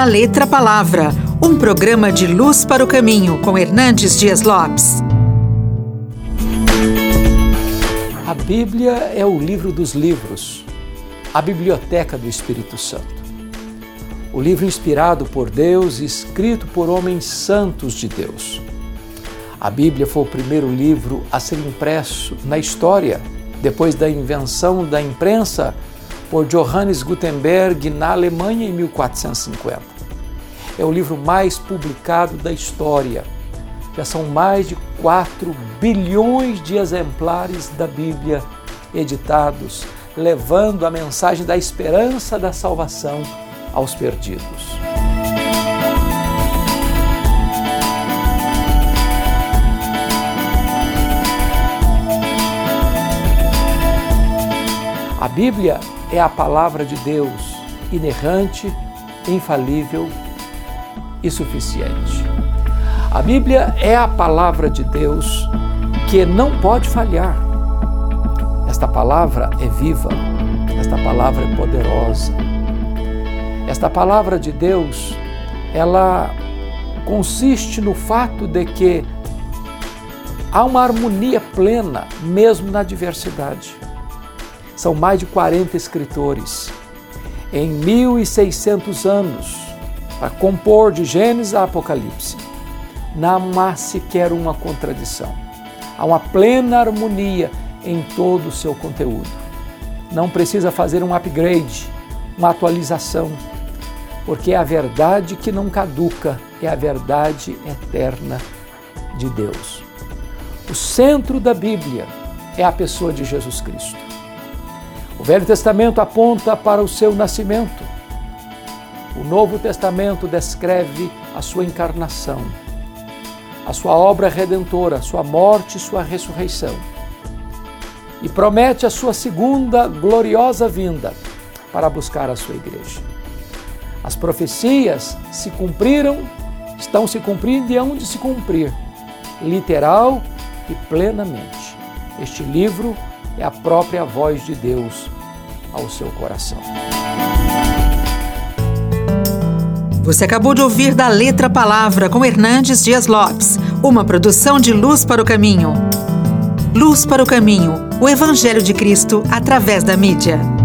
da Letra Palavra, um programa de luz para o caminho com Hernandes Dias Lopes. A Bíblia é o livro dos livros, a biblioteca do Espírito Santo. O livro inspirado por Deus escrito por homens santos de Deus. A Bíblia foi o primeiro livro a ser impresso na história, depois da invenção da imprensa por Johannes Gutenberg na Alemanha em 1450. É o livro mais publicado da história. Já são mais de 4 bilhões de exemplares da Bíblia editados, levando a mensagem da esperança da salvação aos perdidos. A Bíblia é a palavra de Deus, inerrante, infalível e suficiente. A Bíblia é a palavra de Deus que não pode falhar. Esta palavra é viva, esta palavra é poderosa. Esta palavra de Deus, ela consiste no fato de que há uma harmonia plena, mesmo na diversidade. São mais de 40 escritores em 1600 anos para compor de Gênesis a Apocalipse. Não há sequer uma contradição. Há uma plena harmonia em todo o seu conteúdo. Não precisa fazer um upgrade, uma atualização, porque é a verdade que não caduca, é a verdade eterna de Deus. O centro da Bíblia é a pessoa de Jesus Cristo. O Velho Testamento aponta para o seu nascimento. O Novo Testamento descreve a sua encarnação, a sua obra redentora, sua morte e sua ressurreição. E promete a sua segunda gloriosa vinda para buscar a sua igreja. As profecias se cumpriram, estão se cumprindo e hão de se cumprir, literal e plenamente. Este livro é a própria voz de Deus ao seu coração. Você acabou de ouvir da Letra Palavra com Hernandes Dias Lopes, uma produção de Luz para o Caminho. Luz para o Caminho, o Evangelho de Cristo através da mídia.